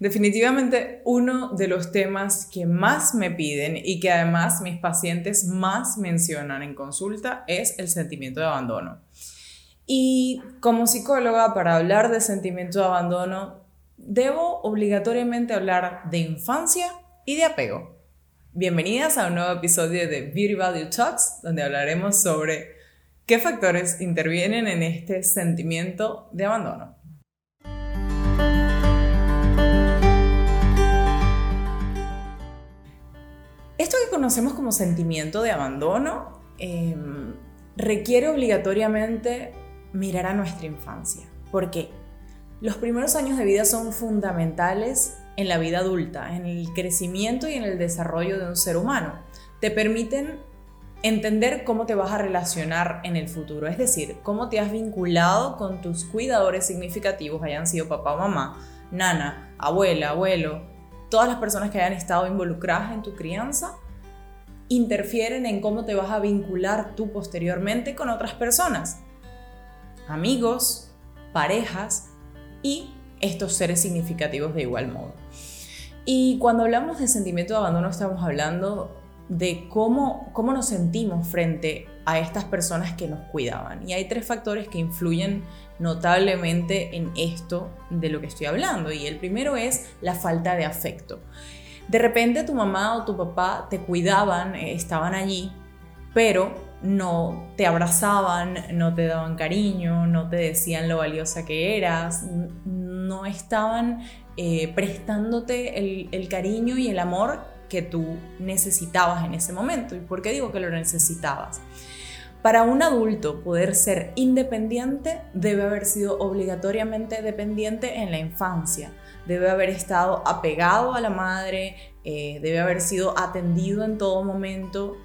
Definitivamente uno de los temas que más me piden y que además mis pacientes más mencionan en consulta es el sentimiento de abandono. Y como psicóloga, para hablar de sentimiento de abandono, debo obligatoriamente hablar de infancia y de apego. Bienvenidas a un nuevo episodio de Beauty Value Talks, donde hablaremos sobre qué factores intervienen en este sentimiento de abandono. Conocemos como sentimiento de abandono em, requiere obligatoriamente mirar a nuestra infancia. porque Los primeros años de vida son fundamentales en la vida adulta, en el crecimiento y en el desarrollo de un ser humano. Te permiten entender cómo te vas a relacionar en el futuro, es decir, cómo te has vinculado con tus cuidadores significativos, hayan sido papá o mamá, nana, abuela, abuelo, todas las personas que hayan estado involucradas en tu crianza interfieren en cómo te vas a vincular tú posteriormente con otras personas, amigos, parejas y estos seres significativos de igual modo. Y cuando hablamos de sentimiento de abandono estamos hablando de cómo, cómo nos sentimos frente a estas personas que nos cuidaban. Y hay tres factores que influyen notablemente en esto de lo que estoy hablando. Y el primero es la falta de afecto. De repente tu mamá o tu papá te cuidaban, eh, estaban allí, pero no te abrazaban, no te daban cariño, no te decían lo valiosa que eras, no estaban eh, prestándote el, el cariño y el amor que tú necesitabas en ese momento. ¿Y por qué digo que lo necesitabas? Para un adulto poder ser independiente debe haber sido obligatoriamente dependiente en la infancia, debe haber estado apegado a la madre, eh, debe haber sido atendido en todo momento,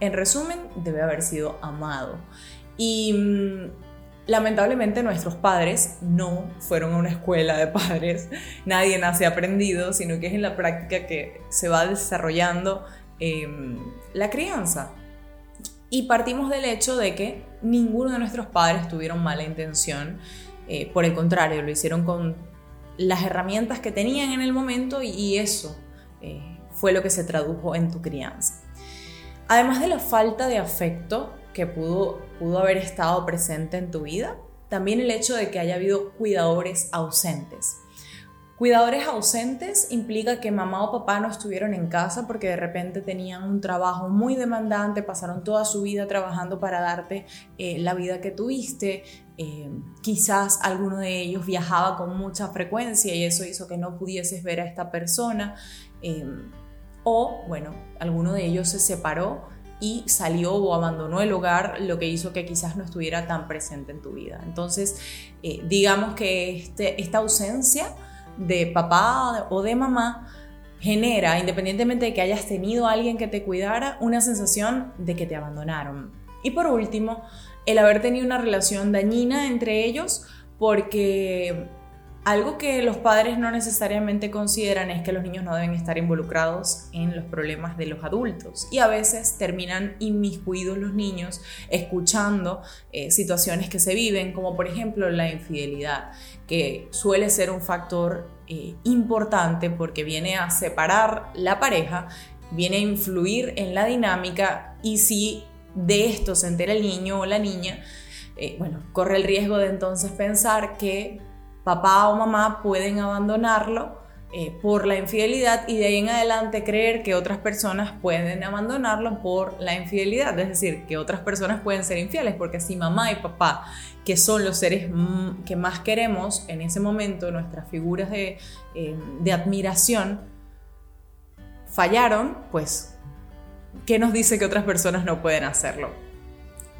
en resumen, debe haber sido amado. Y mm, lamentablemente nuestros padres no fueron a una escuela de padres, nadie nace aprendido, sino que es en la práctica que se va desarrollando em, la crianza. Y partimos del hecho de que ninguno de nuestros padres tuvieron mala intención, eh, por el contrario, lo hicieron con las herramientas que tenían en el momento y, eso eh, fue lo que se tradujo en tu crianza. Además de la falta de afecto que pudo, pudo haber estado presente en tu vida, también el hecho de que haya habido cuidadores ausentes. Cuidadores ausentes implica que mamá o papá no estuvieron en casa porque de repente tenían un trabajo muy demandante, pasaron toda su vida trabajando para darte eh, la vida que tuviste. Eh, quizás alguno de ellos viajaba con mucha frecuencia y eso hizo que no pudieses ver a esta persona. Eh, o, bueno, alguno de ellos se separó y salió o abandonó el hogar, lo que hizo que quizás no estuviera tan presente en tu vida. Entonces, digamos que este, esta ausencia de papá o de mamá genera, independientemente de que hayas tenido a alguien que te cuidara, una sensación de que te abandonaron. Y por último, el haber tenido una relación dañina entre ellos porque algo que los padres no necesariamente consideran es que los niños no deben estar involucrados en los problemas de los adultos. Y a veces terminan inmiscuidos los niños escuchando eh, situaciones que se viven, como por ejemplo la infidelidad, que suele ser un factor eh, importante porque viene a separar la pareja, viene a influir en la dinámica y si de esto se entera el niño o la niña, eh, bueno, corre el riesgo de entonces pensar que papá o mamá pueden abandonarlo eh, por la infidelidad y de ahí en adelante creer que otras personas pueden abandonarlo por la infidelidad, es decir, que otras personas pueden ser infieles, porque si mamá y papá, que son los seres que más queremos en ese momento, nuestras figuras de, eh, de admiración, fallaron, pues, ¿qué nos dice que otras personas no pueden hacerlo?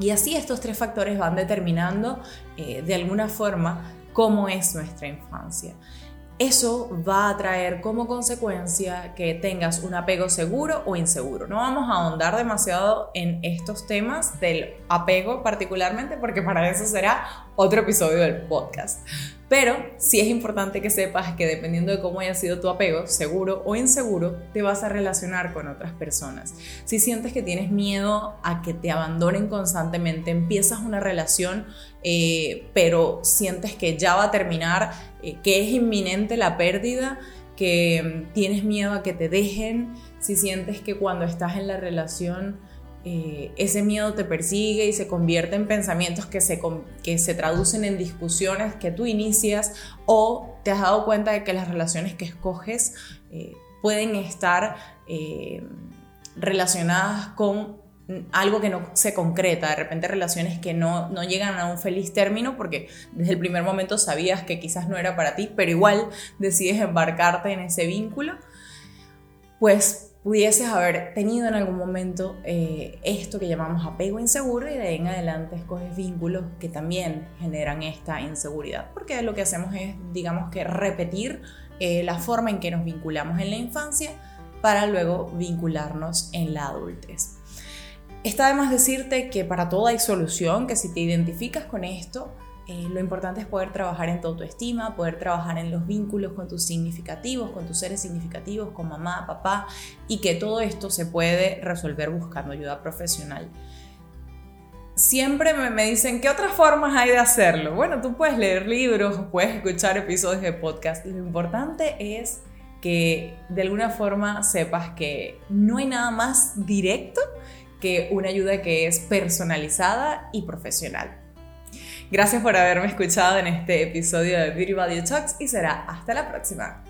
Y así estos tres factores van determinando eh, de alguna forma cómo es nuestra infancia. Eso va a traer como consecuencia que tengas un apego seguro o inseguro. No vamos a ahondar demasiado en estos temas del apego particularmente porque para eso será otro episodio del podcast. Pero sí es importante que sepas que dependiendo de cómo haya sido tu apego, seguro o inseguro, te vas a relacionar con otras personas. Si sientes que tienes miedo a que te abandonen constantemente, empiezas una relación, eh, pero sientes que ya va a terminar, eh, que es inminente la pérdida, que tienes miedo a que te dejen, si sientes que cuando estás en la relación eh, ese miedo te persigue y se convierte en pensamientos que se, que se traducen en discusiones que tú inicias o te has dado cuenta de que las relaciones que escoges eh, pueden estar eh, relacionadas con algo que no se concreta, de repente relaciones que no, no llegan a un feliz término porque desde el primer momento sabías que quizás no era para ti, pero igual decides embarcarte en ese vínculo, pues pudieses haber tenido en algún momento eh, esto que llamamos apego inseguro y de ahí en adelante escoges vínculos que también generan esta inseguridad, porque lo que hacemos es, digamos que, repetir eh, la forma en que nos vinculamos en la infancia para luego vincularnos en la adultez. Está además decirte que para todo hay solución, que si te identificas con esto, eh, lo importante es poder trabajar en tu autoestima, poder trabajar en los vínculos con tus significativos, con tus seres significativos, con mamá, papá, y que todo esto se puede resolver buscando ayuda profesional. Siempre me, dicen, ¿qué otras formas hay de hacerlo? Bueno, tú puedes leer libros, puedes escuchar episodios de podcast. Lo importante es que de alguna forma sepas que no hay nada más directo que una ayuda que es personalizada y profesional. Gracias por haberme escuchado en este episodio de Beauty Value Talks y será hasta la próxima.